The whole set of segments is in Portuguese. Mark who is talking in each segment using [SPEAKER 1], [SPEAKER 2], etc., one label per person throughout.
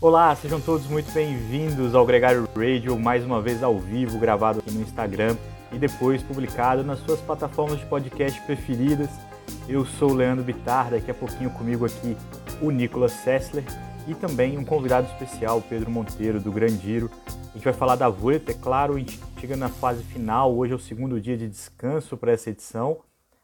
[SPEAKER 1] Olá, sejam todos muito bem-vindos ao Gregário Radio, mais uma vez ao vivo, gravado aqui no Instagram e depois publicado nas suas plataformas de podcast preferidas. Eu sou o Leandro Bitar, daqui a pouquinho comigo aqui o Nicolas Sessler e também um convidado especial, Pedro Monteiro, do Grandiro. A gente vai falar da Vuelta, é claro, a gente chega na fase final, hoje é o segundo dia de descanso para essa edição.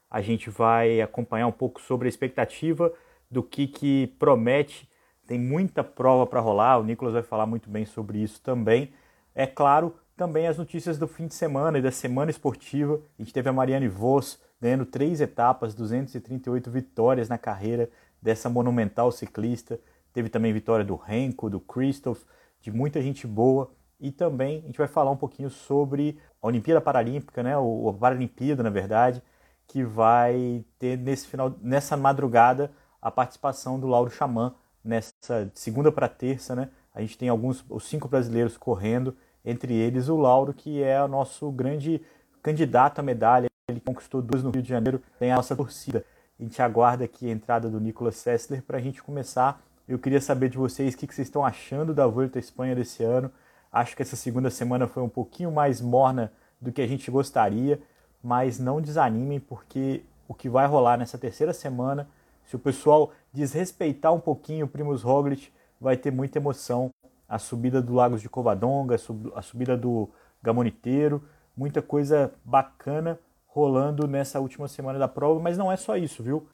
[SPEAKER 1] A gente vai acompanhar um pouco sobre a expectativa do que, que promete. Tem muita prova para rolar, o Nicolas vai falar muito bem sobre isso também. É claro, também as notícias do fim de semana e da semana esportiva. A gente teve a Mariane Vos ganhando três etapas, 238 vitórias na carreira dessa monumental ciclista. Teve também vitória do Renko, do Christoph, de muita gente boa. E também a gente vai falar um pouquinho sobre a Olimpíada Paralímpica, né? O, a Paralimpíada, na verdade, que vai ter nesse final, nessa madrugada a participação do Lauro Xamã nessa segunda para terça, né? A gente tem alguns os cinco brasileiros correndo, entre eles o Lauro, que é o nosso grande candidato à medalha. Ele conquistou duas no Rio de Janeiro, tem a nossa torcida. A gente aguarda aqui a entrada do Nicolas Sessler para a gente começar eu queria saber de vocês o que vocês estão achando da Volta à Espanha desse ano. Acho que essa segunda semana foi um pouquinho mais morna do que a gente gostaria, mas não desanimem, porque o que vai rolar nessa terceira semana, se o pessoal desrespeitar um pouquinho o Primus Roglic, vai ter muita emoção. A subida do Lagos de Covadonga, a subida do Gamoniteiro, muita coisa bacana rolando nessa última semana da prova, mas não é só isso, viu?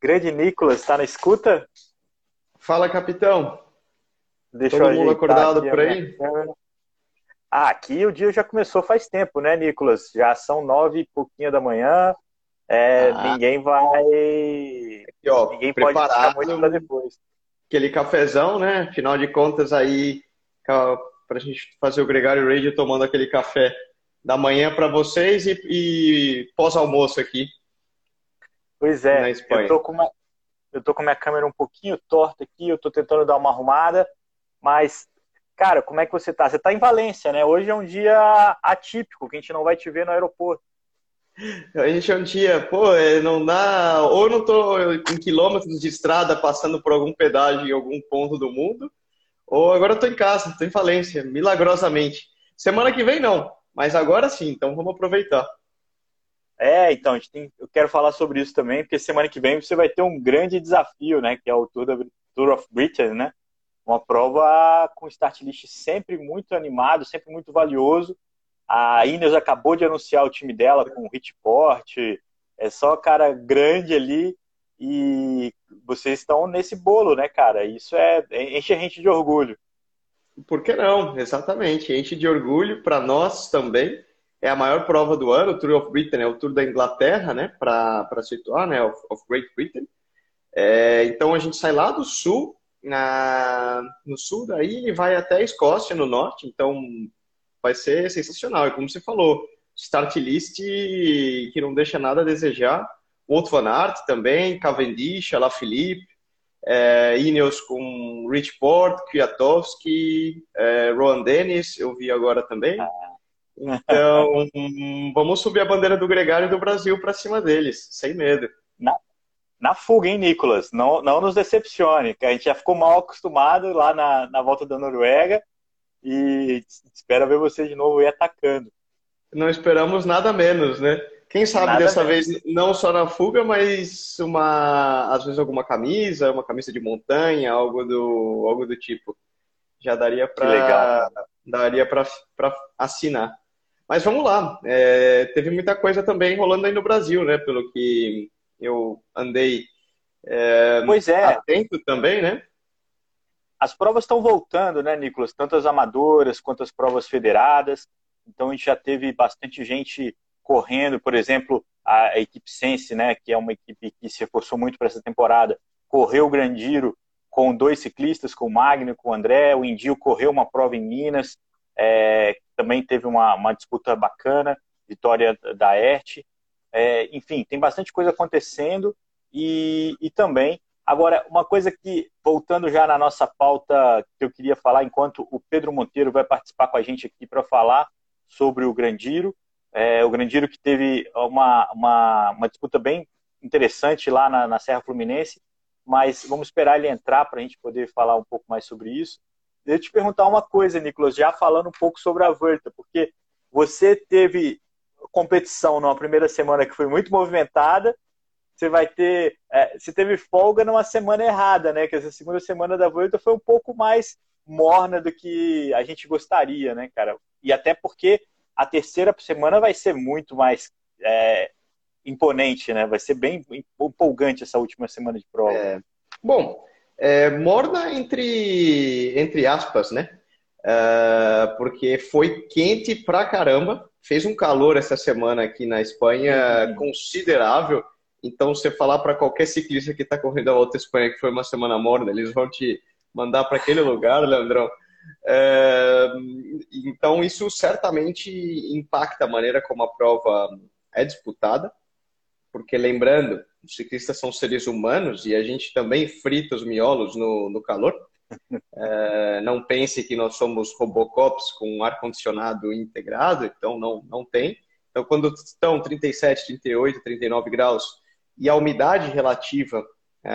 [SPEAKER 1] Grande Nicolas, está na escuta?
[SPEAKER 2] Fala, capitão. Deixa Todo mundo acordado por aí?
[SPEAKER 1] Ah, aqui o dia já começou faz tempo, né, Nicolas? Já são nove e pouquinho da manhã. É, ah. Ninguém vai.
[SPEAKER 2] Aqui, ó, ninguém pode ficar muito para depois. Aquele cafezão, né? Afinal de contas, aí, para a gente fazer o Gregário Radio tomando aquele café da manhã para vocês e, e pós-almoço aqui.
[SPEAKER 1] Pois é, eu tô, com uma, eu tô com a minha câmera um pouquinho torta aqui, eu tô tentando dar uma arrumada, mas, cara, como é que você tá? Você tá em Valência, né? Hoje é um dia atípico, que a gente não vai te ver no aeroporto.
[SPEAKER 2] A gente é um dia, pô, é, não dá. Ou não tô em quilômetros de estrada passando por algum pedágio em algum ponto do mundo, ou agora eu tô em casa, tô em Valência, milagrosamente. Semana que vem não, mas agora sim, então vamos aproveitar.
[SPEAKER 1] É, então, a gente tem, eu quero falar sobre isso também, porque semana que vem você vai ter um grande desafio, né? Que é o Tour, da, Tour of Britain, né? Uma prova com start list sempre muito animado, sempre muito valioso. A Ineos acabou de anunciar o time dela com o Hitport, é só cara grande ali e vocês estão nesse bolo, né, cara? Isso é enche a gente de orgulho.
[SPEAKER 2] Por que não? Exatamente, enche de orgulho para nós também é a maior prova do ano, o Tour of Britain é o Tour da Inglaterra, né, para situar, né, of, of Great Britain. É, então a gente sai lá do sul, na, no sul daí e vai até a Escócia, no norte, então vai ser sensacional. E como você falou, start list que não deixa nada a desejar. Outro Van Aert também, Cavendish, Alaphilippe, é, Ineos com Rich Port, Kwiatkowski, é, Rowan Dennis, eu vi agora também. Então, vamos subir a bandeira do Gregário do Brasil para cima deles, sem medo.
[SPEAKER 1] Na, na fuga, hein, Nicolas? Não, não nos decepcione, que a gente já ficou mal acostumado lá na, na volta da Noruega e espera ver você de novo aí atacando.
[SPEAKER 2] Não esperamos nada menos, né? Quem sabe nada dessa menos. vez não só na fuga, mas uma às vezes alguma camisa, uma camisa de montanha, algo do algo do tipo. Já daria para daria para assinar. Mas vamos lá. É, teve muita coisa também rolando aí no Brasil, né? Pelo que eu andei é,
[SPEAKER 1] pois é.
[SPEAKER 2] atento também, né?
[SPEAKER 1] As provas estão voltando, né, Nicolas? Tanto as amadoras quanto as provas federadas. Então a gente já teve bastante gente correndo, por exemplo, a, equipe Sense, né, que é uma equipe que se reforçou muito para essa temporada, correu o Grandiro com dois ciclistas, com o Magno e com o André. O Indio correu uma prova em Minas, é, também teve uma, uma, disputa bacana, vitória da ERT. É, enfim, tem bastante coisa acontecendo e, e também. Agora, uma coisa que, voltando já na nossa pauta, que eu queria falar, enquanto o Pedro Monteiro vai participar com a gente aqui para falar sobre o Grandiro, É, o Grandiro que teve uma, uma, uma disputa bem interessante lá na, na Serra Fluminense, mas vamos esperar ele entrar para a gente poder falar um pouco mais sobre isso. Deixa eu te perguntar uma coisa, Nicolas, já falando um pouco sobre a Verta, porque você teve competição numa primeira semana que foi muito movimentada, você vai ter. É, você teve folga numa semana errada, né? Que essa segunda semana da Volta foi um pouco mais morna do que a gente gostaria, né, cara? E até porque a terceira semana vai ser muito mais é, imponente, né? Vai ser bem empolgante essa última semana de prova.
[SPEAKER 2] É, bom, é, morna entre, entre aspas, né? Uh, porque foi quente pra caramba. Fez um calor essa semana aqui na Espanha uhum. considerável. Então, você falar para qualquer ciclista que está correndo a Volta à Espanha que foi uma semana morna, eles vão te mandar para aquele lugar, Leandrão. É, então, isso certamente impacta a maneira como a prova é disputada, porque lembrando, os ciclistas são seres humanos e a gente também frita os miolos no, no calor. É, não pense que nós somos Robocops com ar-condicionado integrado, então não, não tem. Então, quando estão 37, 38, 39 graus e a umidade relativa é,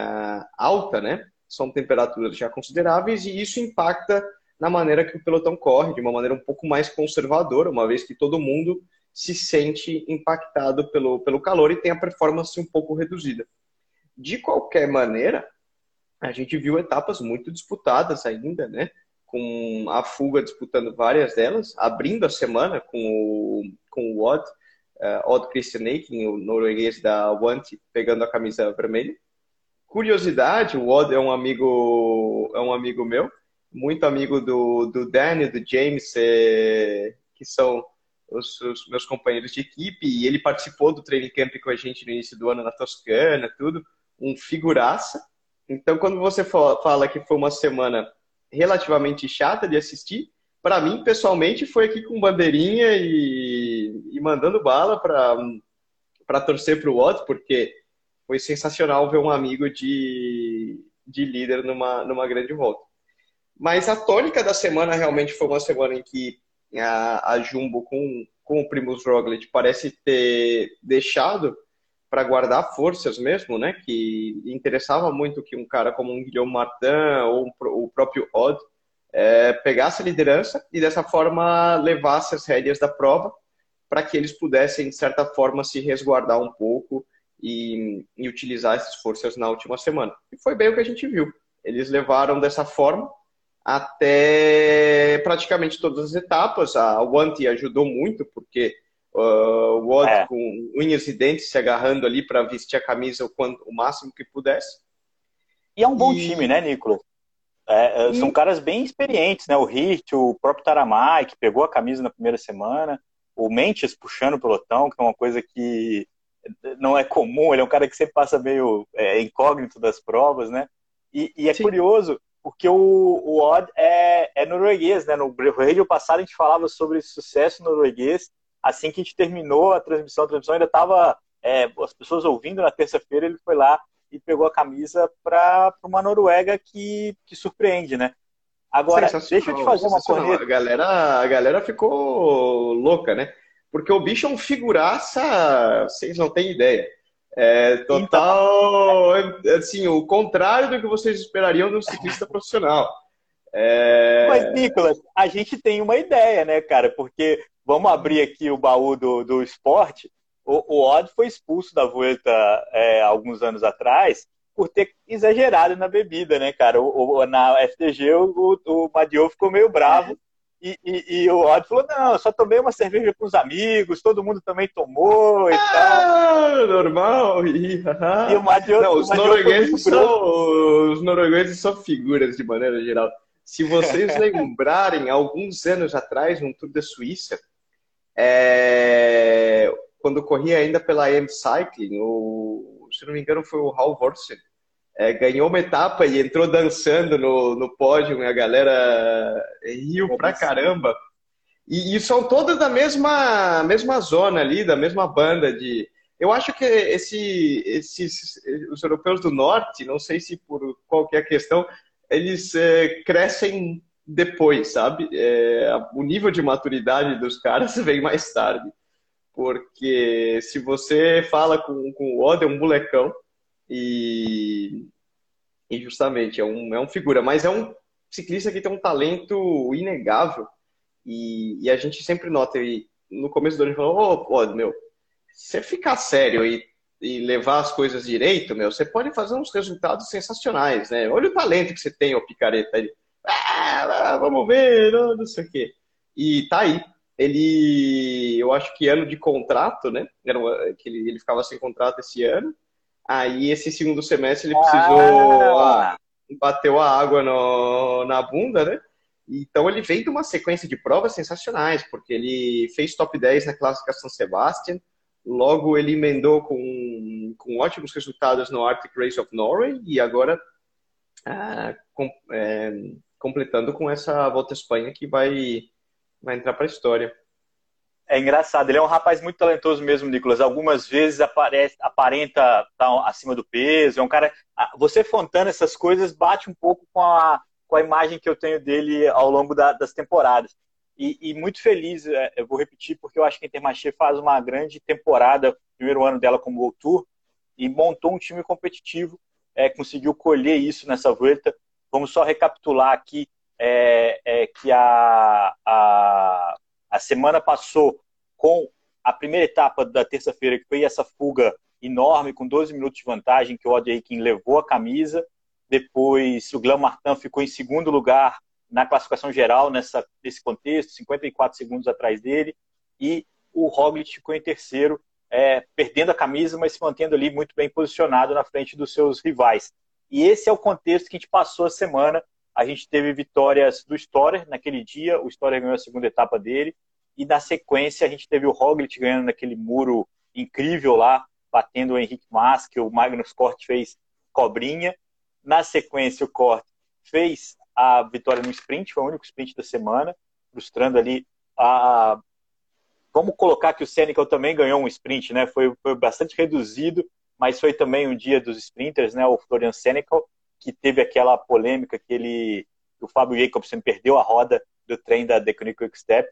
[SPEAKER 2] alta, né, são temperaturas já consideráveis e isso impacta na maneira que o pelotão corre, de uma maneira um pouco mais conservadora, uma vez que todo mundo se sente impactado pelo, pelo calor e tem a performance um pouco reduzida. De qualquer maneira, a gente viu etapas muito disputadas ainda, né? Com a fuga disputando várias delas, abrindo a semana com o, com o Odd, uh, Odd Christian Eiking, o norueguês da Want, pegando a camisa vermelha. Curiosidade, o Odd é um amigo, é um amigo meu, muito amigo do, do Danny, do James, é, que são os, os, meus companheiros de equipe, e ele participou do training camp com a gente no início do ano na Toscana, tudo, um figuraça. Então, quando você fala que foi uma semana relativamente chata de assistir, para mim, pessoalmente, foi aqui com bandeirinha e, e mandando bala para torcer para o Watts, porque foi sensacional ver um amigo de, de líder numa, numa grande volta. Mas a tônica da semana realmente foi uma semana em que a, a Jumbo com, com o Primus Roglic parece ter deixado para guardar forças mesmo, né? Que interessava muito que um cara como um Guilherme Martin ou o próprio Odd é, pegasse a liderança e dessa forma levasse as rédeas da prova para que eles pudessem, de certa forma, se resguardar um pouco e, e utilizar essas forças na última semana. E foi bem o que a gente viu. Eles levaram dessa forma até praticamente todas as etapas. A Wanty ajudou muito, porque uh, o Odd é. com unhas e dentes se agarrando ali para vestir a camisa o, quanto, o máximo que pudesse.
[SPEAKER 1] E é um bom e... time, né, Nicolas? É, é. São caras bem experientes, né? O Hirt, o próprio Taramai, que pegou a camisa na primeira semana, o Mentes puxando o pelotão, que é uma coisa que não é comum, ele é um cara que sempre passa meio é, incógnito das provas, né? E, e é Sim. curioso, porque o, o Odd é, é norueguês, né? No vídeo passado a gente falava sobre sucesso norueguês. Assim que a gente terminou a transmissão, a transmissão ainda estava é, as pessoas ouvindo na terça-feira, ele foi lá e pegou a camisa para uma Noruega que, que surpreende, né? Agora, deixa eu te fazer uma coisa.
[SPEAKER 2] A galera, a galera ficou louca, né? Porque o bicho é um figuraça, vocês não têm ideia. É total, então, assim, o contrário do que vocês esperariam de um ciclista profissional.
[SPEAKER 1] É... Mas, Nicolas, a gente tem uma ideia, né, cara? Porque vamos abrir aqui o baú do, do esporte. O, o Odd foi expulso da Vuelta é, alguns anos atrás por ter exagerado na bebida, né, cara? O, o na FTG o, o, o ficou meio bravo e, e, e, o Odd falou: não, eu só tomei uma cerveja com os amigos, todo mundo também tomou e ah,
[SPEAKER 2] tal. Normal.
[SPEAKER 1] E, e o Madio,
[SPEAKER 2] não, os, noruegueses são, os noruegueses são figuras de maneira geral. Se vocês lembrarem, alguns anos atrás, no Tour da Suíça, é, quando corria ainda pela AM Cycling, o, se não me engano foi o Hal Vorsen, é, ganhou uma etapa e entrou dançando no, no pódio e a galera riu pra caramba. E, e, são todas da mesma, mesma zona ali, da mesma banda de. Eu acho que esse, esses, os europeus do norte, não sei se por qualquer questão, eles é, crescem depois, sabe? É, o nível de maturidade dos caras vem mais tarde. porque se você fala com, com o Oda, é um molecão, e, e justamente é um, é um figura, mas é um ciclista que tem um talento inegável, e, e a gente sempre nota, e no começo do ano falou, ô, oh, Oda, meu, você ficar sério e, e levar as coisas direito, meu, você pode fazer uns resultados sensacionais, né? Olha o talento que você tem, ô picareta. Ele, ah, vamos ver, não, não sei o quê. E tá aí, ele, eu acho que ano de contrato, né? Era que ele, ele ficava sem contrato esse ano. Aí esse segundo semestre ele precisou ah. bateu a água no, na bunda, né? Então ele veio de uma sequência de provas sensacionais, porque ele fez top 10 na classificação Sebastian, logo ele emendou com, com ótimos resultados no Arctic Race of Norway e agora ah, com, é, completando com essa volta à Espanha que vai vai entrar para a história.
[SPEAKER 1] É engraçado, ele é um rapaz muito talentoso mesmo, Nicolas. Algumas vezes aparece, aparenta estar tá acima do peso. É um cara. Você fontando essas coisas bate um pouco com a, com a imagem que eu tenho dele ao longo da, das temporadas. E, e, muito feliz, é, eu vou repetir, porque eu acho que a Intermarché faz uma grande temporada, primeiro ano dela como World Tour, e montou um time competitivo, é, conseguiu colher isso nessa volta. Vamos só recapitular aqui é, é, que a, a, a semana passou com a primeira etapa da terça-feira, que foi essa fuga enorme, com 12 minutos de vantagem, que o Odd Aikin levou a camisa. Depois, o Glam Martin ficou em segundo lugar na classificação geral nessa, nesse contexto, 54 segundos atrás dele. E o Roglic ficou em terceiro, é, perdendo a camisa, mas se mantendo ali muito bem posicionado na frente dos seus rivais. E esse é o contexto que a gente passou a semana a gente teve vitórias do Storer naquele dia, o Storer ganhou a segunda etapa dele, e na sequência a gente teve o Roglic ganhando naquele muro incrível lá, batendo o Henrique Mas, que o Magnus Cort fez cobrinha. Na sequência, o Cort fez a vitória no sprint, foi o único sprint da semana, frustrando ali a. Vamos colocar que o Senecal também ganhou um sprint, né? Foi, foi bastante reduzido, mas foi também um dia dos sprinters, né? O Florian Senecal que teve aquela polêmica que ele, o Fábio Jacobsen perdeu a roda do trem da Deconic Quick Step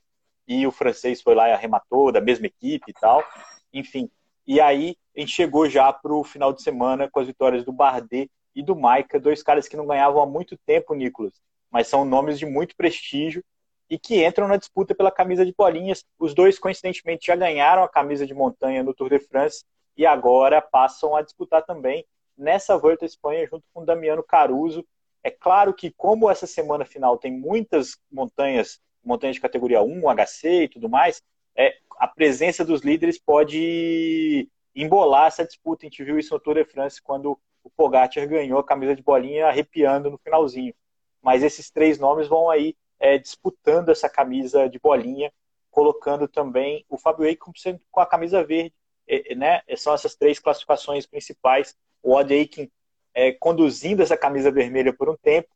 [SPEAKER 1] e o francês foi lá e arrematou da mesma equipe e tal. Enfim, e aí a gente chegou já para o final de semana com as vitórias do Bardet e do Maica, dois caras que não ganhavam há muito tempo, Nicolas, mas são nomes de muito prestígio e que entram na disputa pela camisa de bolinhas. Os dois, coincidentemente, já ganharam a camisa de montanha no Tour de France e agora passam a disputar também nessa Volta à Espanha junto com Damiano Caruso. É claro que, como essa semana final tem muitas montanhas, montanhas de categoria 1, HC e tudo mais, é, a presença dos líderes pode embolar essa disputa. A gente viu isso no Tour de France quando o Pogacar ganhou a camisa de bolinha arrepiando no finalzinho. Mas esses três nomes vão aí é, disputando essa camisa de bolinha, colocando também o Fabio Eichel com a camisa verde. É, né? São essas três classificações principais o Odd Aiken é, conduzindo essa camisa vermelha por um tempo.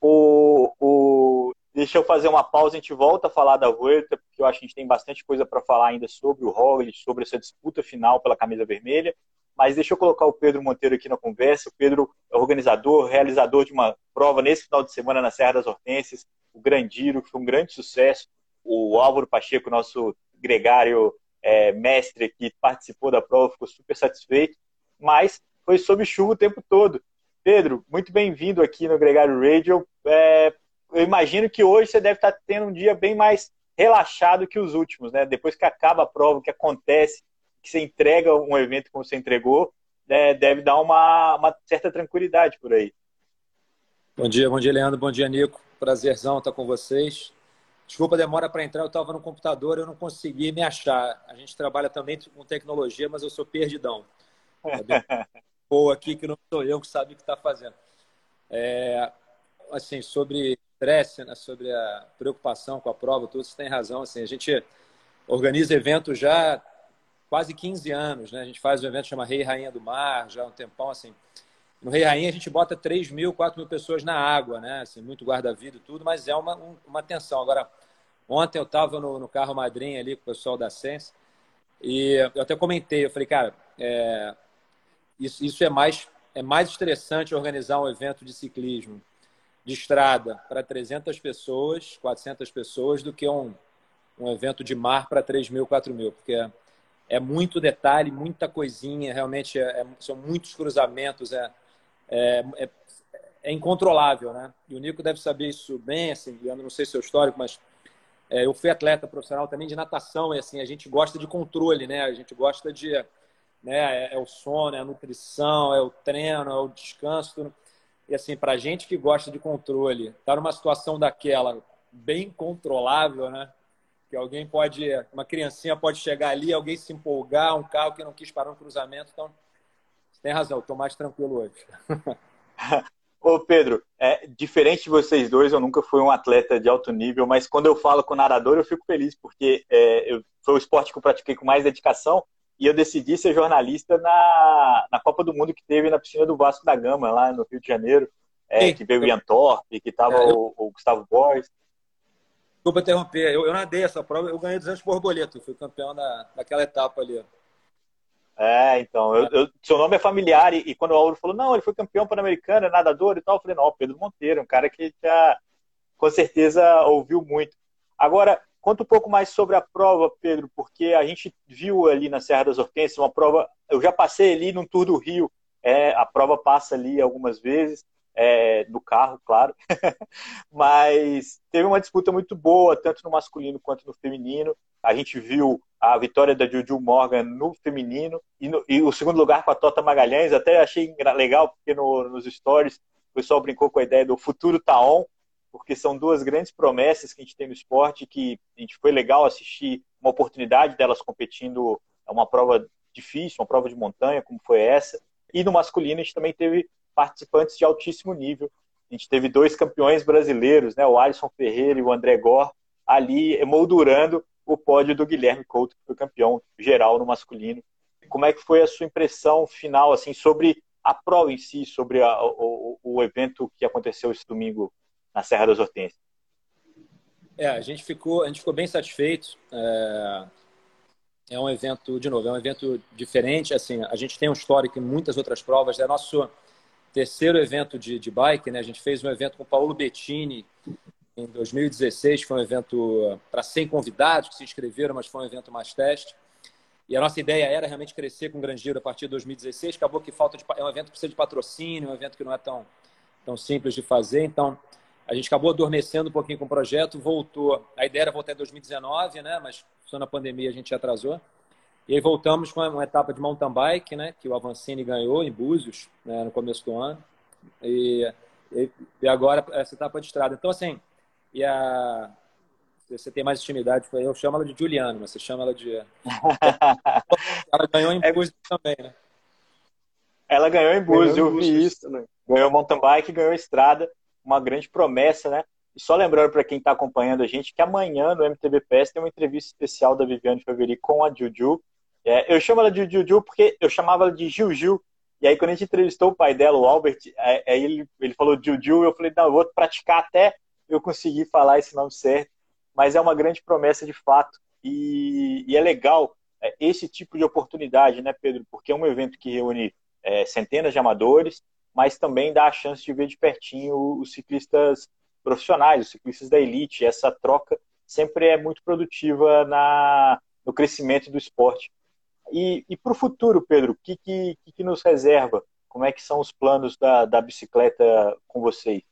[SPEAKER 1] O, o, deixa eu fazer uma pausa, a gente volta a falar da Vuelta, porque eu acho que a gente tem bastante coisa para falar ainda sobre o Roglic, sobre essa disputa final pela camisa vermelha. Mas deixa eu colocar o Pedro Monteiro aqui na conversa. O Pedro é organizador, realizador de uma prova nesse final de semana na Serra das Hortênsias, o Grandiro, que foi um grande sucesso. O Álvaro Pacheco, nosso gregário é, mestre que participou da prova, ficou super satisfeito. Mas foi sob chuva o tempo todo. Pedro, muito bem-vindo aqui no Gregário Radio. É, eu imagino que hoje você deve estar tendo um dia bem mais relaxado que os últimos, né? Depois que acaba a prova, que acontece, que você entrega um evento como você entregou, né, deve dar uma, uma certa tranquilidade por aí.
[SPEAKER 3] Bom dia, bom dia, Leandro. Bom dia, Nico. Prazerzão estar com vocês. Desculpa a demora para entrar, eu estava no computador, eu não consegui me achar. A gente trabalha também com tecnologia, mas eu sou perdidão. boa aqui que não sou eu que sabe o que está fazendo. É, assim, sobre estresse, né, sobre a preocupação com a prova, você tem razão. Assim, a gente organiza eventos já quase 15 anos, né? A gente faz um evento que chama Rei e Rainha do Mar, já há um tempão, assim. No Rei e Rainha a gente bota 3 mil, 4 mil pessoas na água, né? Assim, muito guarda-vida e tudo, mas é uma, uma tensão. Agora, ontem eu estava no, no, carro madrinha ali com o pessoal da Sense e eu até comentei, eu falei, cara, é, isso, isso é mais é mais estressante organizar um evento de ciclismo de estrada para 300 pessoas, 400 pessoas, do que um, um evento de mar para 3 mil, 4 mil, porque é muito detalhe, muita coisinha, realmente é, é, são muitos cruzamentos, é, é, é, é, incontrolável, né? E o Nico deve saber isso bem, assim, eu não sei seu histórico, mas é, eu fui atleta profissional também de natação, e assim, a gente gosta de controle, né? A gente gosta de, né, é, é o sono, é a nutrição, é o treino, é o descanso, tudo. E assim, para gente que gosta de controle, estar tá numa situação daquela bem controlável, né? Que alguém pode, uma criancinha pode chegar ali, alguém se empolgar, um carro que não quis parar no cruzamento. Então, tem razão, estou mais tranquilo hoje.
[SPEAKER 1] Ô Pedro, é, diferente de vocês dois, eu nunca fui um atleta de alto nível, mas quando eu falo com nadador, eu fico feliz, porque é, eu, foi o esporte que eu pratiquei com mais dedicação e eu decidi ser jornalista na, na Copa do Mundo que teve na piscina do Vasco da Gama, lá no Rio de Janeiro, é, que veio o Ian Thorpe, que estava é, o, o, Gustavo Borges.
[SPEAKER 3] Desculpa interromper, eu, eu nadei essa prova, eu ganhei 200 borboletas, fui campeão da, daquela etapa ali.
[SPEAKER 1] É, então, eu, eu, seu nome é familiar, e, e, quando o Auro falou, não, ele foi campeão pan-americano, é nadador e tal, eu falei, não, Pedro Monteiro, um cara que já, com certeza, ouviu muito. Agora, conta um pouco mais sobre a prova, Pedro, porque a gente viu ali na Serra das Hortênsias uma prova, eu já passei ali no Tour do Rio, é, a prova passa ali algumas vezes, é, no carro, claro. Mas teve uma disputa muito boa, tanto no masculino quanto no feminino. A gente viu a vitória da Juju Morgan no feminino e, no, e o segundo lugar com a Tota Magalhães. Até achei legal, porque no, nos stories o pessoal brincou com a ideia do futuro Taon, porque são duas grandes promessas que a gente tem no esporte, que a gente foi legal assistir uma oportunidade delas competindo uma prova difícil, uma prova de montanha, como foi essa. E no masculino a gente também teve participantes de altíssimo nível. A gente teve dois campeões brasileiros, né, o Alisson Ferreira e o André Gor, ali emoldurando o pódio do Guilherme Couto, que foi campeão geral no masculino. Como é que foi a sua impressão final assim sobre a prova em si, sobre a, o, o, evento que aconteceu esse domingo na Serra das Hortênsias?
[SPEAKER 3] É, a gente ficou, a gente ficou bem satisfeito. É, é um evento, de novo, é um evento diferente. Assim, a gente tem um histórico em muitas outras provas. É nosso terceiro evento de, de bike, né? A gente fez um evento com o Paulo Bettini em 2016, foi um evento para 100 convidados que se inscreveram, mas foi um evento mais teste. E a nossa ideia era realmente crescer com o Grangeiro a partir de 2016. Acabou que falta de, é um evento que precisa de patrocínio, um evento que não é tão, tão simples de fazer. Então, a gente acabou adormecendo um pouquinho com o projeto, voltou. A ideia era voltar em 2019, né? Mas só na pandemia a gente atrasou. E aí voltamos com uma etapa de mountain bike, né, que o Avancini ganhou em Búzios, né, no começo do ano. E, e, e, agora essa etapa de estrada. Então, assim, e a, você tem mais intimidade com eu chamo ela de Juliana, mas você chama ela de. ela ganhou em é Búzios também, né?
[SPEAKER 1] Ela ganhou em Búzios, eu vi isso. Né? Ganhou mountain bike, ganhou estrada, uma grande promessa, né? E só lembrando para quem está acompanhando a gente que amanhã no MTV PES tem uma entrevista especial da Viviane Faveri com a Juju, é, eu chamo ela de Juju porque eu chamava ela de Juju. E aí, quando a gente entrevistou o pai dela, o Albert, aí é, é, ele, ele falou Juju, eu falei, não, eu vou praticar até eu conseguir falar esse nome certo. Mas é uma grande promessa de fato. E, e é legal é, esse tipo de oportunidade, né, Pedro? Porque é um evento que reúne é, centenas de amadores, mas também dá a chance de ver de pertinho os ciclistas profissionais, os ciclistas da elite. Essa troca sempre é muito produtiva na, no crescimento do esporte. E, e para o futuro, Pedro, o que, que, que, nos reserva? Como é que são os planos da, da bicicleta com vocês?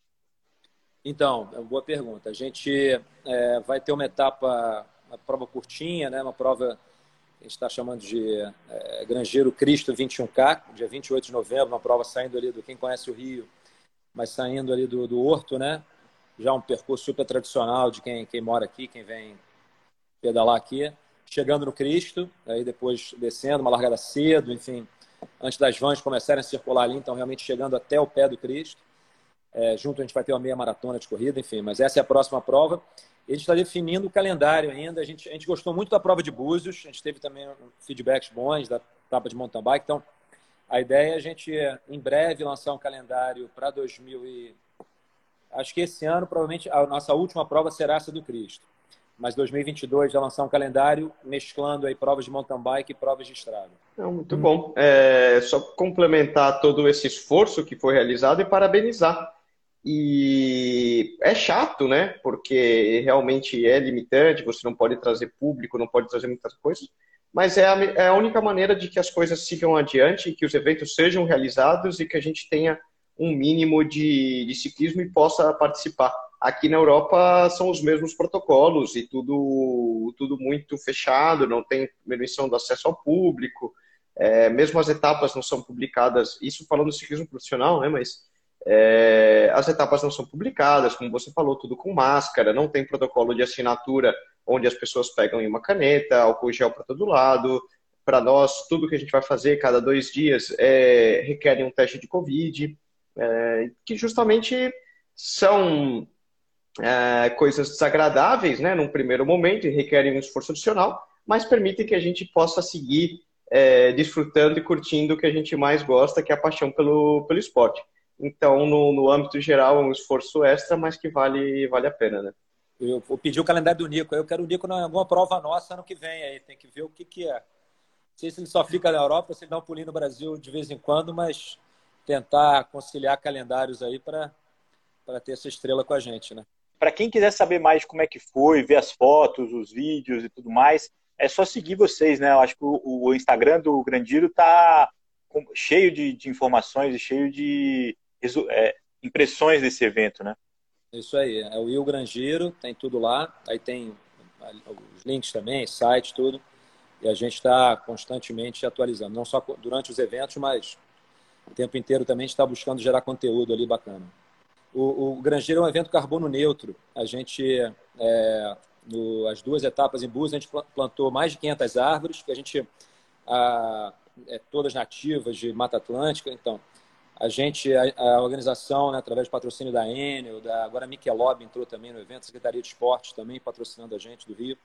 [SPEAKER 3] Então, é uma boa pergunta. A gente é, vai ter uma etapa, uma prova curtinha, né? uma prova que a gente está chamando de é, Grangeiro Cristo 21K, dia 28 de novembro, uma prova saindo ali do quem conhece o Rio, mas saindo ali do, do Horto, né? Já um percurso super tradicional de quem, quem mora aqui, quem vem pedalar aqui chegando no Cristo, aí depois descendo, uma largada cedo, enfim, antes das vans começarem a circular ali, então realmente chegando até o pé do Cristo. É, junto a gente vai ter uma meia maratona de corrida, enfim, mas essa é a próxima prova. E a gente está definindo o calendário ainda. A gente, a gente gostou muito da prova de Búzios, a gente teve também feedbacks bons da etapa de mountain bike, então a ideia é a gente, em breve, lançar um calendário para 2000 e... Acho que esse ano, provavelmente, a nossa última prova será essa do Cristo mas 2022 já lançar um calendário mesclando aí provas de mountain bike e provas de estrada.
[SPEAKER 2] Não, muito bom. É só complementar todo esse esforço que foi realizado e parabenizar. E é chato, né? Porque realmente é limitante, você não pode trazer público, não pode trazer muitas coisas. mas é a, é a única maneira de que as coisas sigam adiante, que os eventos sejam realizados e que a gente tenha um mínimo de, de ciclismo e possa participar. Aqui na Europa são os mesmos protocolos e tudo, tudo muito fechado, não tem permissão do acesso ao público, é, mesmo as etapas não são publicadas, isso falando do ciclismo profissional, né, mas é, as etapas não são publicadas, como você falou, tudo com máscara, não tem protocolo de assinatura onde as pessoas pegam em uma caneta, álcool gel para todo lado. Para nós, tudo que a gente vai fazer cada dois dias é, requer um teste de Covid, é, que justamente são é, coisas desagradáveis, né, num primeiro momento, e requerem um esforço adicional, mas permitem que a gente possa seguir é, desfrutando e curtindo o que a gente mais gosta, que é a paixão pelo, pelo esporte. Então, no, no âmbito geral, é um esforço extra, mas que vale, vale a pena, né?
[SPEAKER 3] Eu vou pedir o calendário do Nico. Eu quero o Nico em alguma prova nossa ano que vem aí. Tem que ver o que, que é. Não sei se ele só fica na Europa, se ele dá um pulinho no Brasil de vez em quando, mas tentar conciliar calendários aí para ter essa estrela com a gente, né?
[SPEAKER 1] Para quem quiser saber mais como é que foi, ver as fotos, os vídeos e tudo mais, é só seguir vocês, né? Eu acho que o, o Instagram do Grandiro tá cheio de, de informações e cheio de é, impressões desse evento, né?
[SPEAKER 3] Isso aí, é o Will Grangeiro, tem tudo lá, aí tem os links também, site, tudo. E a gente está constantemente atualizando, não só durante os eventos, mas o tempo inteiro também está buscando gerar conteúdo ali bacana. O, o Grangeiro é um evento carbono neutro. A gente, é, no, as duas etapas em Búzios, a gente plantou mais de 500 árvores, que a gente, a, é, todas nativas de Mata Atlântica. Então, a gente, a, a organização, né, através do patrocínio da Enel, da, agora a Michelob entrou também no evento, a Secretaria de Esportes também patrocinando a gente do Rio.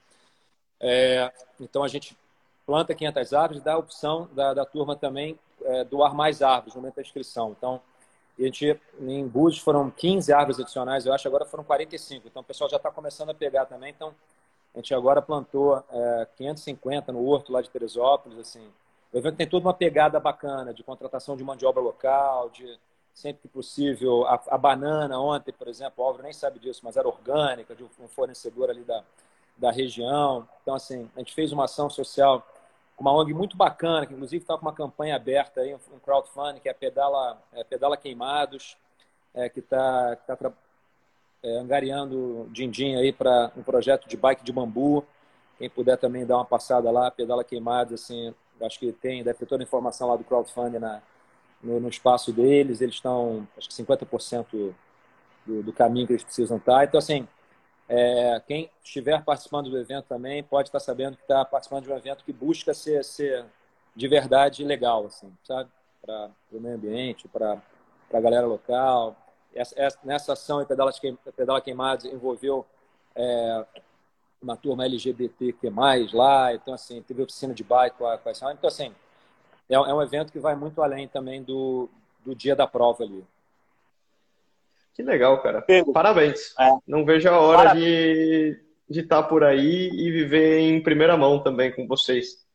[SPEAKER 3] É, então a gente planta 500 árvores, dá a opção da, da turma também é, doar mais árvores no momento da inscrição. Então, a gente, em Búzios foram 15 árvores adicionais, eu acho, agora foram 45. Então, o pessoal já está começando a pegar também. Então, a gente agora plantou é, 550 no Horto lá de Teresópolis, assim, o evento tem toda uma pegada bacana de contratação de mão de obra local, de sempre que possível. A, a banana ontem, por exemplo, o Álvaro nem sabe disso, mas era orgânica, de um fornecedor ali da, da região. Então, assim, a gente fez uma ação social com uma ONG muito bacana, que inclusive está com uma campanha aberta aí, um crowdfunding, que é Pedala, é Pedala Queimados, é, que está tá, é, angariando din-din aí para um projeto de bike de bambu. Quem puder também dar uma passada lá, Pedala Queimados, assim, acho que tem, deve ter toda a informação lá do crowdfunding na, no, no espaço deles. Eles estão, acho que 50% do, do caminho que eles precisam estar. Então, assim, é, quem estiver participando do evento também pode estar sabendo que está participando de um evento que busca ser, ser de verdade legal, assim, sabe? Para o meio ambiente, para a galera local. Essa, essa, nessa ação, Pedala, Pedala Queimados envolveu é, uma turma LGBT que mais lá, então assim, teve oficina de bike com a, com a então assim, é, é, um evento que vai muito além também do, do dia da prova ali.
[SPEAKER 2] Que legal, cara. Pedro, Parabéns. É. Não vejo a hora Parabéns. de de estar tá por aí e viver em primeira mão também com vocês.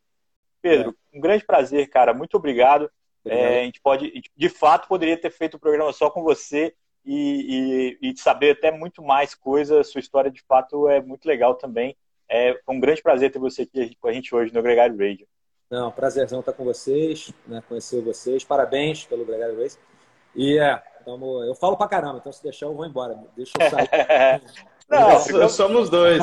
[SPEAKER 1] Pedro, é. um grande prazer, cara. Muito obrigado. obrigado. É, a gente pode, de fato, poderia ter feito o programa só com você e, e, e saber até muito mais coisas. Sua história, de fato, é muito legal também. É um grande prazer ter você aqui com a gente hoje no Gregário Radio.
[SPEAKER 3] Não, prazerzão estar com vocês, né, conhecer vocês. Parabéns pelo Gregário Radio. E é, tamo, eu falo pra caramba, então se deixar eu vou embora. Deixa eu sair.
[SPEAKER 2] Não, somos dois.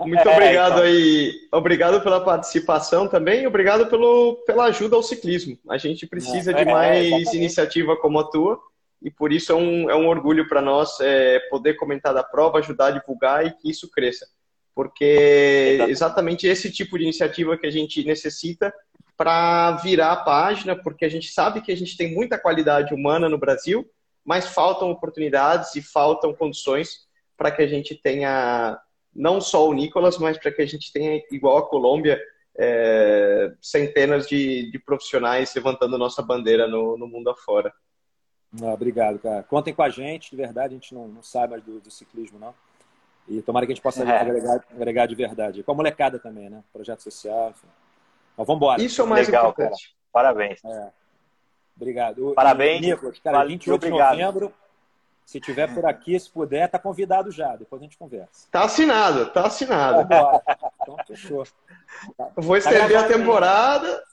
[SPEAKER 2] Muito é, obrigado então. aí. Obrigado pela participação também. Obrigado pelo, pela ajuda ao ciclismo. A gente precisa é, de mais é, iniciativa como a tua e por isso é um, é um orgulho para nós é, poder comentar da prova, ajudar a divulgar e que isso cresça. Porque exatamente esse tipo de iniciativa que a gente necessita para virar a página, porque a gente sabe que a gente tem muita qualidade humana no Brasil, mas faltam oportunidades e faltam condições para que a gente tenha não só o Nicolas, mas para que a gente tenha, igual a Colômbia, é, centenas de, de, profissionais levantando nossa bandeira no, no mundo afora.
[SPEAKER 3] Ah, obrigado, cara. Contem com a gente, de verdade, a gente não, não sabe mais do, do ciclismo, não. E tomara que a gente possa é. agregar, agregar, de verdade. Com a molecada também, né? Projeto social, enfim. Mas vamos embora.
[SPEAKER 2] Isso é o mais Legal, importante.
[SPEAKER 1] Cara. Parabéns.
[SPEAKER 3] É. Obrigado.
[SPEAKER 1] Parabéns.
[SPEAKER 3] Nicolas, cara, 28 obrigado. de novembro, Se tiver por aqui, se puder, tá convidado já. Depois a gente conversa.
[SPEAKER 2] Tá assinado, tá assinado.
[SPEAKER 3] então fechou.
[SPEAKER 2] Vou tá estender tá a temporada.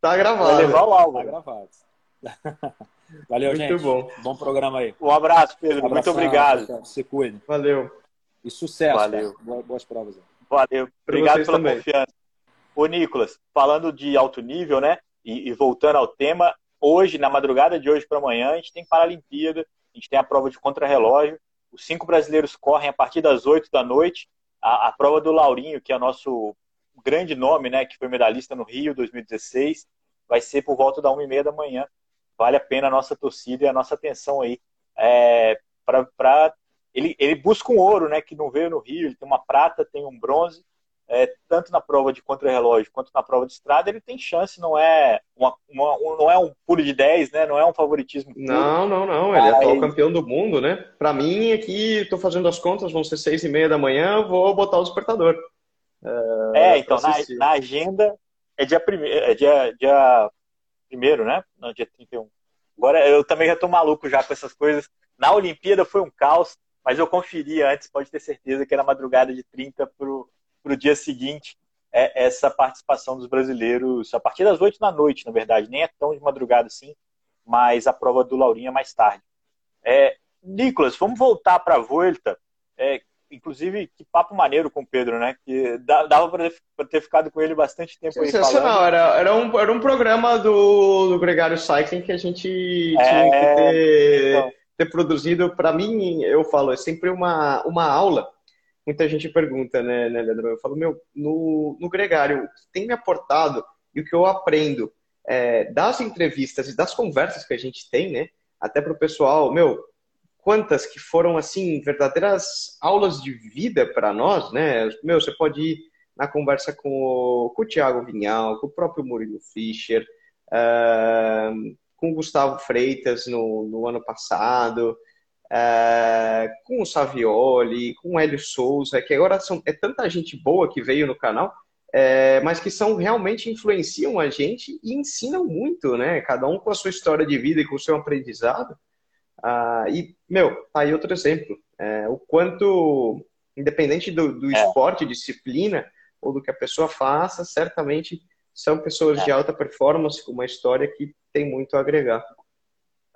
[SPEAKER 2] Tá gravado.
[SPEAKER 1] Vai levar o álbum.
[SPEAKER 3] Tá gravado. Valeu, Muito gente. bom. Bom programa aí.
[SPEAKER 1] Um abraço, Pedro. Um Muito obrigado.
[SPEAKER 3] Se cuide.
[SPEAKER 2] Valeu.
[SPEAKER 3] E sucesso. Valeu. Boas provas.
[SPEAKER 1] Valeu. Obrigado pela também. confiança. Ô, Nicolas, falando de alto nível, né? E, e, voltando ao tema, hoje, na madrugada de hoje para amanhã, a gente tem Paralimpíada, a gente tem a prova de contrarrelógio. Os cinco brasileiros correm a partir das oito da noite. A, a prova do Laurinho, que é o nosso grande nome, né? Que foi medalhista no Rio 2016, vai ser por volta da uma e meia da manhã vale a pena a nossa torcida e a nossa atenção aí. É, para ele, ele busca um ouro, né, que não veio no Rio, ele tem uma prata, tem um bronze, é, tanto na prova de contra-relógio quanto na prova de estrada, ele tem chance, não é, uma, uma, um, não é um pulo de 10, né, não é um favoritismo puro.
[SPEAKER 2] Não, não, não, ele é atual campeão do mundo, né? Para mim, aqui, estou fazendo as contas, vão ser seis e meia da manhã, vou botar o despertador.
[SPEAKER 1] É, é então, na, na, agenda, é dia primeiro, é dia, dia primeiro, né? No dia 31. Agora eu também já tô maluco já com essas coisas. Na Olimpíada foi um caos, mas eu conferi antes, pode ter certeza que era madrugada de 30 pro, pro dia seguinte. É essa participação dos brasileiros a partir das 8 da noite, na verdade, nem é tão de madrugada assim, mas a prova do Laurinha mais tarde. É, Nicolas, vamos voltar para a Volta. É, inclusive, que papo maneiro com o Pedro, né? Que dava para ter ficado com ele bastante tempo aí
[SPEAKER 2] falando. Era, era, um, era um programa do, do Gregário Cycling que a gente é, tinha que ter, então. ter produzido. Para mim, eu falo, é sempre uma, uma aula. Muita gente pergunta, né, né, Leandro? Eu falo, meu, no, no Gregário, tem me aportado e o que eu aprendo é, das entrevistas e das conversas que a gente tem, né? Até para o pessoal, meu, quantas que foram assim verdadeiras aulas de vida para nós, né? Meu, você pode ir na conversa com o, com o Thiago Vinhal, com o próprio Murilo Fischer, uh, com o Gustavo Freitas no, no ano passado, uh, com o Savioli, com o Hélio Souza, que agora são, é tanta gente boa que veio no canal, é, mas que são realmente influenciam a gente e ensinam muito, né? Cada um com a sua história de vida e com o seu aprendizado. Ah, e, meu, tá aí outro exemplo. É, o quanto, independente do, do é. esporte, disciplina, ou do que a pessoa faça, certamente são pessoas é. de alta performance com uma história que tem muito a agregar.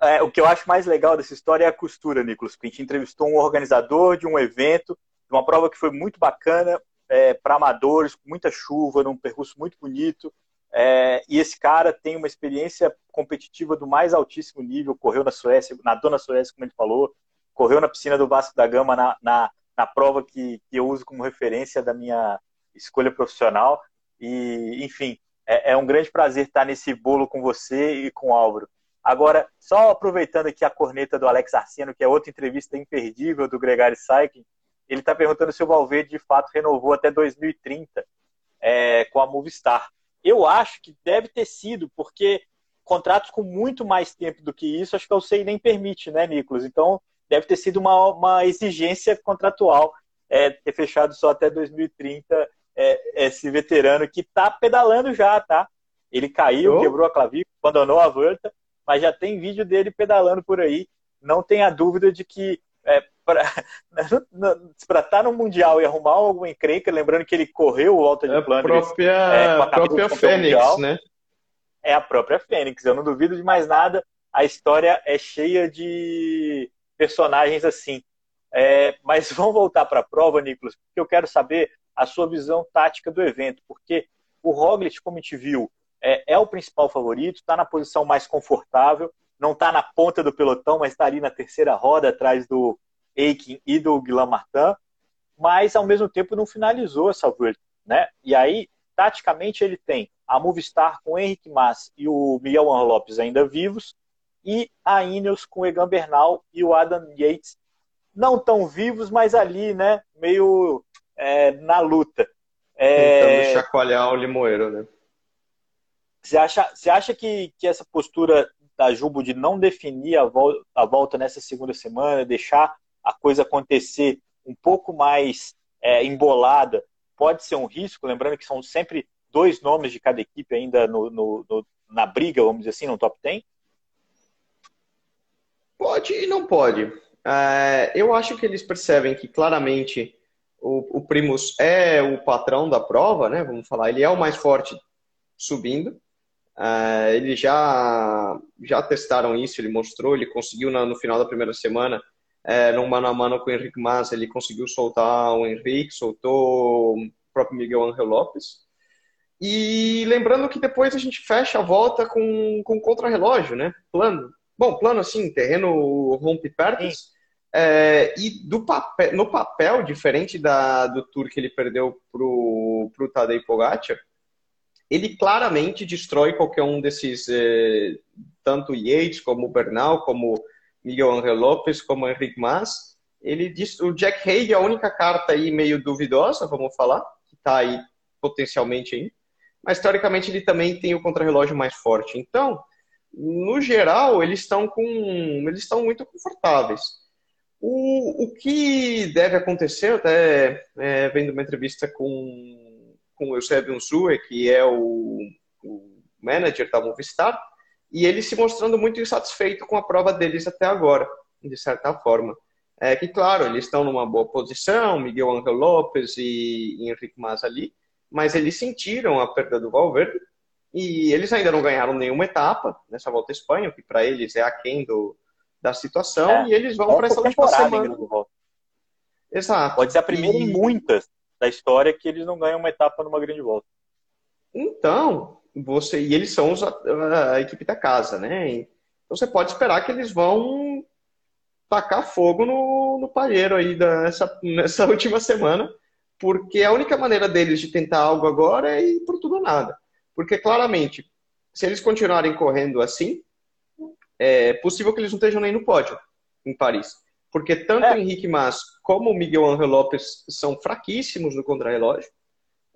[SPEAKER 1] É, o que eu acho mais legal dessa história é a costura, Nicolas. A gente entrevistou um organizador de um evento, de uma prova que foi muito bacana é, para amadores, com muita chuva, num percurso muito bonito. É, e esse cara tem uma experiência competitiva do mais altíssimo nível, correu na Suécia, na Suécia, como ele falou, correu na piscina do Vasco da Gama na, na, na prova que, que, eu uso como referência da minha escolha profissional. E, enfim, é, é, um grande prazer estar nesse bolo com você e com o Álvaro. Agora, só aproveitando aqui a corneta do Alex Arseno, que é outra entrevista imperdível do Gregário Cycling, ele está perguntando se o Valverde de fato renovou até 2030 é, com a Movistar. Eu acho que deve ter sido, porque contratos com muito mais tempo do que isso, acho que o CEI nem permite, né, Nicolas? Então, deve ter sido uma, uma exigência contratual é, ter fechado só até 2030 é, esse veterano que está pedalando já, tá? Ele caiu, oh. quebrou a clavícula, abandonou a volta, mas já tem vídeo dele pedalando por aí. Não tenha dúvida de que é, para estar tá no Mundial e arrumar alguma encrenca, lembrando que ele correu o Alta de é Flandres.
[SPEAKER 2] Própria, é, a própria Fênix, mundial, né?
[SPEAKER 1] É a própria Fênix. Eu não duvido de mais nada. A história é cheia de personagens assim. É, mas vamos voltar para a prova, Nicolas, porque eu quero saber a sua visão tática do evento, porque o Roglic, como a gente viu, é, é o principal favorito, está na posição mais confortável, não está na ponta do pelotão, mas está ali na terceira roda, atrás do Aiken e do Guilherme Martin, mas ao mesmo tempo não finalizou essa volta, né? E aí, taticamente, ele tem a Movistar com o Henrique Mas e o Miguel Juan Lopes ainda vivos, e a Ineos com o Egan Bernal e o Adam Yates não tão vivos, mas ali, né, meio é, na luta.
[SPEAKER 2] É... Tentando chacoalhar o limoeiro, né?
[SPEAKER 1] Você acha, você acha que, que essa postura da Jubo de não definir a volta, a volta nessa segunda semana, deixar a coisa acontecer um pouco mais é, embolada, pode ser um risco, lembrando que são sempre dois nomes de cada equipe ainda no, no, no, na briga, vamos dizer assim, no top 10?
[SPEAKER 2] Pode e não pode. é, eu acho que eles percebem que claramente o, o Primus é o patrão da prova, né? Vamos falar, ele é o mais forte subindo. É, eles já, já testaram isso, ele mostrou, ele conseguiu na, no final da primeira semana, é, no mano a mano com o Henrique Mas, ele conseguiu soltar o Henrique, soltou o próprio Miguel Angel Lopes. E lembrando que depois a gente fecha a volta com, com contra-relógio, né? Plano. Bom, plano assim, terreno rompe perto. É, e do papel, no papel, diferente da, do tour que ele perdeu pro, pro Tadej Pogacar, ele claramente destrói qualquer um desses, eh, tanto Yates, como Bernal, como Miguel Angel Lopes, como Henrique Mas. Ele diz, o Jack Haig é a única carta aí meio duvidosa, vamos falar, que está aí potencialmente aí. Mas teoricamente ele também tem o contrarrelógio mais forte. Então, no geral, eles estão com, eles estão muito confortáveis. O, o que deve acontecer, até é, vendo uma entrevista com com o Eusebio Unzue, que é o, o manager da Movistar, e ele se mostrando muito insatisfeito com a prova deles até agora, de certa forma. É que, claro, eles estão numa boa posição, Miguel Angel Lopes e, e Henrique Mas ali, mas eles sentiram a perda do Valverde e eles ainda não ganharam nenhuma etapa nessa volta à Espanha, que para eles é aquém do, da situação, é, e eles vão para essa última semana.
[SPEAKER 1] Exato. Pode ser a primeira e... em muitas da história que eles não ganham uma etapa numa grande volta.
[SPEAKER 2] Então, você e eles são os, a, a, equipe da casa, né? Então você pode esperar que eles vão tacar fogo no, no palheiro aí dessa, nessa última semana, porque a única maneira deles de tentar algo agora é ir por tudo ou nada. Porque claramente, se eles continuarem correndo assim, é possível que eles não estejam nem no pódio em Paris. Porque tanto é. o Henrique Mas como o Miguel Angel Lopes são fraquíssimos no contrarrelógio.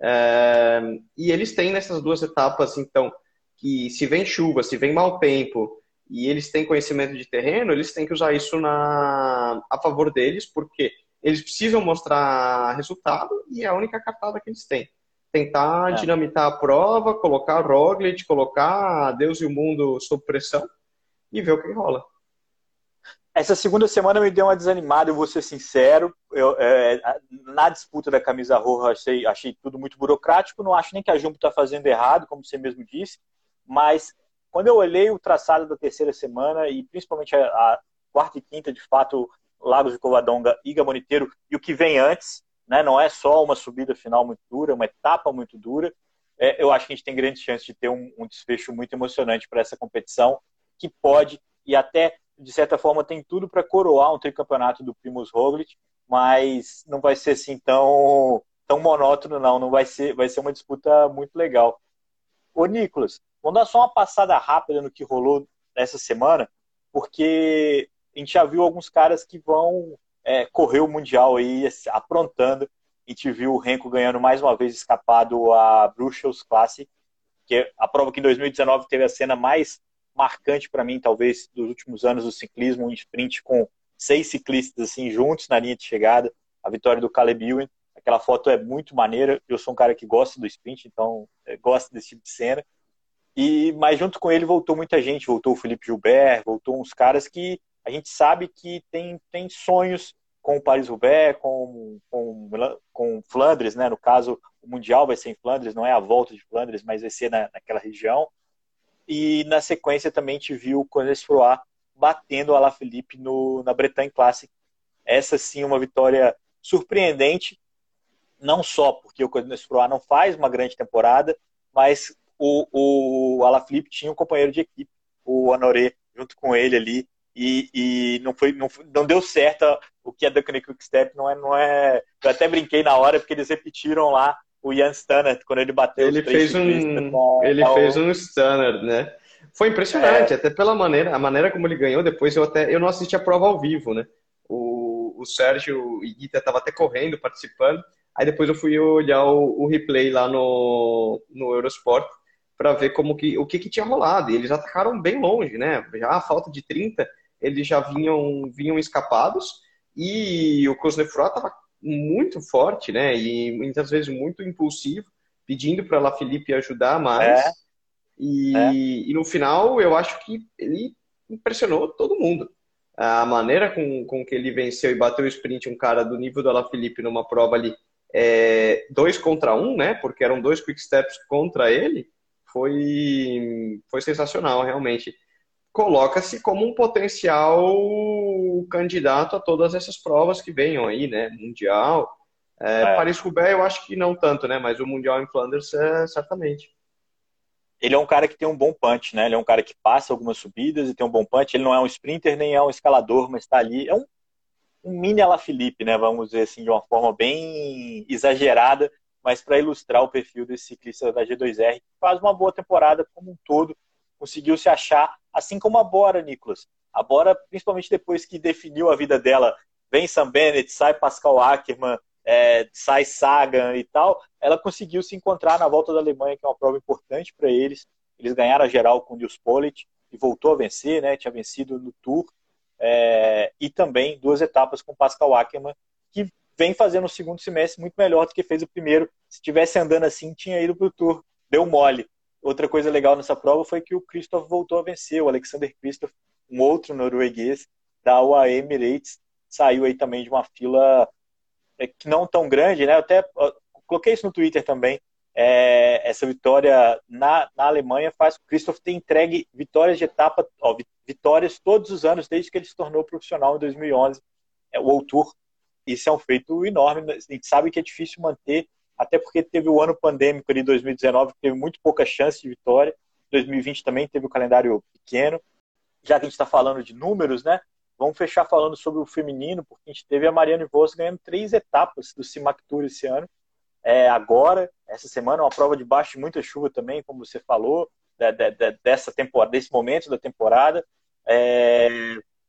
[SPEAKER 2] É, e eles têm nessas duas etapas, então, que se vem chuva, se vem mau tempo, e eles têm conhecimento de terreno, eles têm que usar isso na, a favor deles, porque eles precisam mostrar resultado e é a única cartada que eles têm. Tentar é. dinamitar a prova, colocar Roglic, colocar Deus e o mundo sob pressão e ver o que rola.
[SPEAKER 1] Essa segunda semana me deu uma desanimada, eu vou ser sincero. Eu, é, na disputa da camisa roja, achei, achei tudo muito burocrático. Não acho nem que a Jumbo está fazendo errado, como você mesmo disse. Mas quando eu olhei o traçado da terceira semana, e principalmente a, a quarta e quinta, de fato, Lagos de Covadonga e Gamoniteiro, e o que vem antes, né, não é só uma subida final muito dura, uma etapa muito dura. É, eu acho que a gente tem grandes chances de ter um, um desfecho muito emocionante para essa competição, que pode e até de certa forma, tem tudo para coroar um tricampeonato do Primus Roglic, mas não vai ser assim tão, tão monótono, não. Não vai ser, vai ser uma disputa muito legal. Ô, Nicolas, vamos dar só uma passada rápida no que rolou essa semana, porque a gente já viu alguns caras que vão é, correr o Mundial aí aprontando. A gente viu o Renko ganhando mais uma vez escapado a Bruxelles Classic, que é a prova que em 2019 teve a cena mais marcante para mim, talvez, dos últimos anos do ciclismo, um sprint com seis ciclistas assim juntos na linha de chegada, a vitória do Caleb Ewan. Aquela foto é muito maneira. Eu sou um cara que gosta do sprint, então é, gosto desse tipo de cena. E mas junto com ele voltou muita gente, voltou o Felipe Gilbert, voltou uns caras que a gente sabe que tem, tem sonhos com o Paris-Roubaix, com, com, com Flandres, né? No caso, o Mundial vai ser em Flandres, não é a volta de Flandres, mas vai ser na, naquela região. E na sequência também te viu o Froa batendo o Alaphilippe no, na Bretagne Classic. Essa sim uma vitória surpreendente, não só porque o Cones Froa não faz uma grande temporada, mas o, o Alaphilippe tinha um companheiro de equipe, o Honoré, junto com ele ali, e, e não, foi, não, não deu certo o que é Ducking Quick Step, não é, não é. Eu até brinquei na hora porque eles repetiram lá o Ian Stannard quando ele bateu
[SPEAKER 2] ele fez um ele fez um Stannard né? Foi impressionante é. até pela maneira a maneira como ele ganhou depois eu até eu não assisti a prova ao vivo né? O, o Sérgio Iguita estava até correndo participando aí depois eu fui olhar o, o replay lá no no Eurosport para ver como que o que, que tinha rolado e eles atacaram bem longe né? Já a falta de 30 eles já vinham vinham escapados e o Cosnefroy estava muito forte, né? E muitas vezes muito impulsivo, pedindo para lá Felipe ajudar mais. É. E, é. e, no final eu acho que ele impressionou todo mundo. a maneira com, com que ele venceu e bateu o sprint um cara do nível do Alaphilippe numa prova ali, é, dois contra um, né? Porque eram dois quick steps contra ele, foi, foi sensacional, realmente. Coloca-se como um potencial candidato a todas essas provas que venham aí, né? Mundial. É, é. Paris-Roubaix eu acho que não tanto, né? Mas o Mundial em Flanders, é, certamente
[SPEAKER 1] ele é um cara que tem um bom punch, né? Ele é um cara que passa algumas subidas e tem um bom punch. Ele não é um sprinter nem é um escalador, mas está ali. É um, um mini Ala Felipe, né? Vamos dizer assim, de uma forma bem exagerada, mas para ilustrar o perfil desse ciclista da G2R, que faz uma boa temporada como um todo, conseguiu se achar, assim como a Bora, Nicolas. A Bora, principalmente depois que definiu a vida dela, vem Sam Bennett, sai Pascal Ackermann, é, sai Sagan e tal, ela conseguiu se encontrar na volta da Alemanha, que é uma prova importante para eles. Eles ganharam a geral com o Nils Pollitt e voltou a vencer, né? Tinha vencido no Tour. É, e também duas etapas com Pascal Ackermann, que vem fazendo o segundo semestre muito melhor do que fez o primeiro. Se tivesse andando assim, tinha ido para o Tour. Deu mole. Outra coisa legal nessa prova foi que o Christoph voltou a vencer, o Alexander Christoph, um outro norueguês da UAE Emirates, saiu aí também de uma fila é, que não tão grande, né? Eu até coloquei isso no Twitter também. É, essa vitória na, na Alemanha faz com que o Christoph ter entregue vitórias de etapa, ó, vitórias todos os anos desde que ele se tornou profissional em 2011, é, o World Tour. Isso é um feito enorme. Né? A gente sabe que é difícil manter, até porque teve o ano pandêmico ali, 2019, que teve muito pouca chance de vitória. 2020 também teve o um calendário pequeno. Já que a gente está falando de números, né? Vamos fechar falando sobre o feminino, porque a gente teve a Mariane Vos ganhando três etapas do Simac Tour esse ano. É, agora, essa semana, uma prova de baixo de muita chuva também, como você falou, de, de, dessa temporada, desse momento da temporada. É,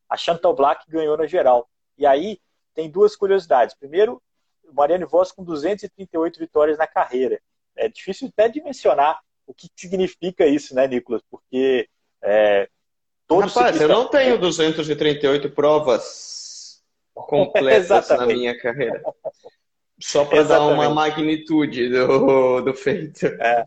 [SPEAKER 1] a Chantal Black ganhou na geral. E aí tem duas curiosidades. Primeiro, Mariane Vos com 238 vitórias na carreira. É difícil até de mencionar o que significa isso, né, Nicolas? Porque é,
[SPEAKER 2] Todo Rapaz, eu não tenho 238 provas completas na minha carreira. Só para dar uma magnitude do, do feito. É.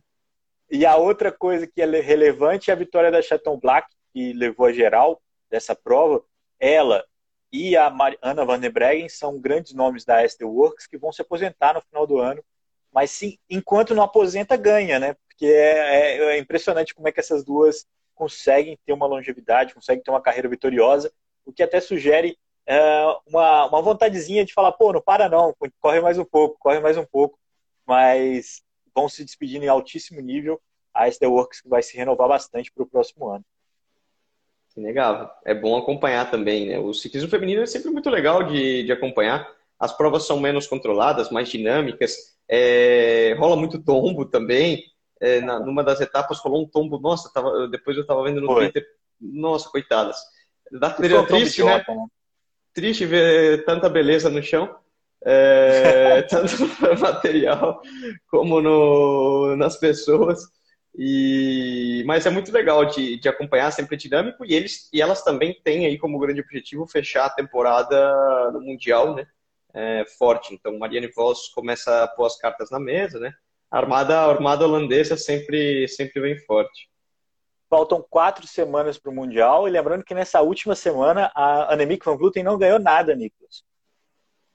[SPEAKER 1] E a outra coisa que é relevante é a vitória da Chaton Black, que levou a geral dessa prova. Ela e a Ana Van der Breggen são grandes nomes da SD Works que vão se aposentar no final do ano. Mas sim, enquanto não aposenta, ganha, né? Porque é, é, é impressionante como é que essas duas conseguem ter uma longevidade, conseguem ter uma carreira vitoriosa, o que até sugere é, uma, uma vontadezinha de falar, pô, não para não, corre mais um pouco, corre mais um pouco, mas vão se despedindo em altíssimo nível, a SD Works vai se renovar bastante para o próximo ano.
[SPEAKER 2] Legal, é bom acompanhar também, né? O ciclismo feminino é sempre muito legal de, de acompanhar. As provas são menos controladas, mais dinâmicas, é, rola muito tombo também é, na, numa das etapas rolou um tombo. Nossa, tava, depois eu tava vendo no Foi. Twitter. Nossa, coitadas. Dá um triste, né? né? Triste ver tanta beleza no chão. É, tanto no material como no, nas pessoas. E, mas é muito legal de, de acompanhar, sempre dinâmico, e, eles, e elas também têm aí como grande objetivo fechar a temporada no Mundial, né? É, forte. Então, Mariane Voss começa a pôr as cartas na mesa, né? armada, armada holandesa sempre, sempre vem forte.
[SPEAKER 1] Faltam quatro semanas para o Mundial, e lembrando que nessa última semana a Annemiek van Vleuten não ganhou nada, Nicolas.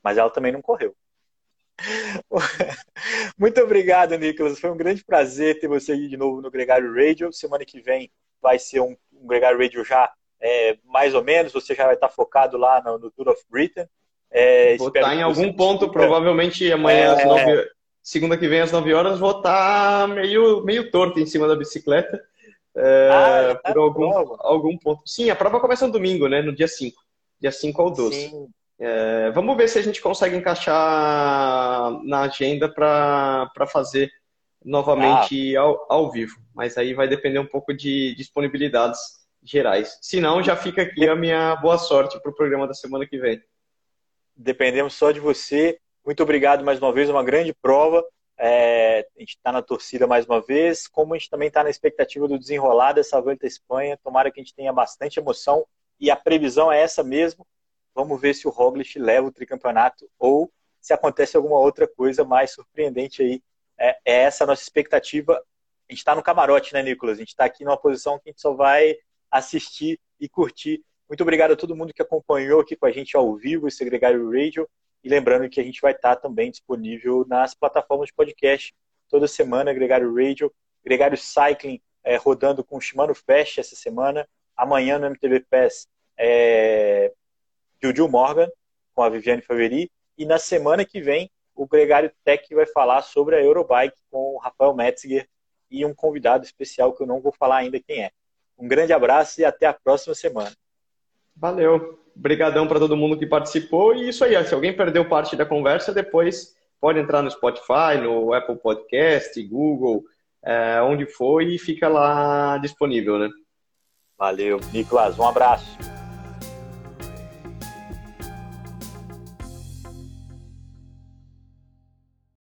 [SPEAKER 1] Mas ela também não correu. Muito obrigado, Nicolas. Foi um grande prazer ter você aí de novo no Gregário Radio. Semana que vem vai ser um, um Gregário Radio já é, mais ou menos. Você já vai estar focado lá no, no Tour of Britain.
[SPEAKER 2] É, Vou estar em algum ponto, provavelmente amanhã é, às nove Segunda que vem às 9 horas vou estar meio, meio torto em cima da bicicleta. É, ah, por algum, algum ponto. Sim, a prova começa no domingo, né? No dia 5. Dia 5 ao 12. É, vamos ver se a gente consegue encaixar na agenda para fazer novamente ah. ao, ao vivo. Mas aí vai depender um pouco de disponibilidades gerais. Se não, já fica aqui a minha boa sorte para o programa da semana que vem.
[SPEAKER 1] Dependemos só de você. Muito obrigado mais uma vez, uma grande prova. É, a gente está na torcida mais uma vez, como a gente também está na expectativa do desenrolar dessa Volta à Espanha. Tomara que a gente tenha bastante emoção e a previsão é essa mesmo. Vamos ver se o Roglic leva o tricampeonato ou se acontece alguma outra coisa mais surpreendente aí. É, é essa a nossa expectativa. A gente está no camarote, né, Nicolas? A gente está aqui numa posição que a gente só vai assistir e curtir Muito obrigado a todo mundo que acompanhou aqui com a gente ao vivo esse Gregário Radio. E lembrando que a gente vai estar também disponível nas plataformas de podcast toda semana, Gregário Radio, Gregário Cycling é, rodando com o Shimano Fest essa semana. Amanhã no MTV Pass, é, Juju Morgan com a Viviane Faveri. E na semana que vem, o Gregário Tech vai falar sobre a Eurobike com o Rafael Metzger e um convidado especial que eu não vou falar ainda quem é. Um grande abraço e até a próxima semana.
[SPEAKER 2] Valeu. Obrigadão para todo mundo que participou. E isso aí, se alguém perdeu parte da conversa, depois pode entrar no Spotify, no Apple Podcast, Google, é, onde for e fica lá disponível, né?
[SPEAKER 1] Valeu, Nicolas. Um abraço.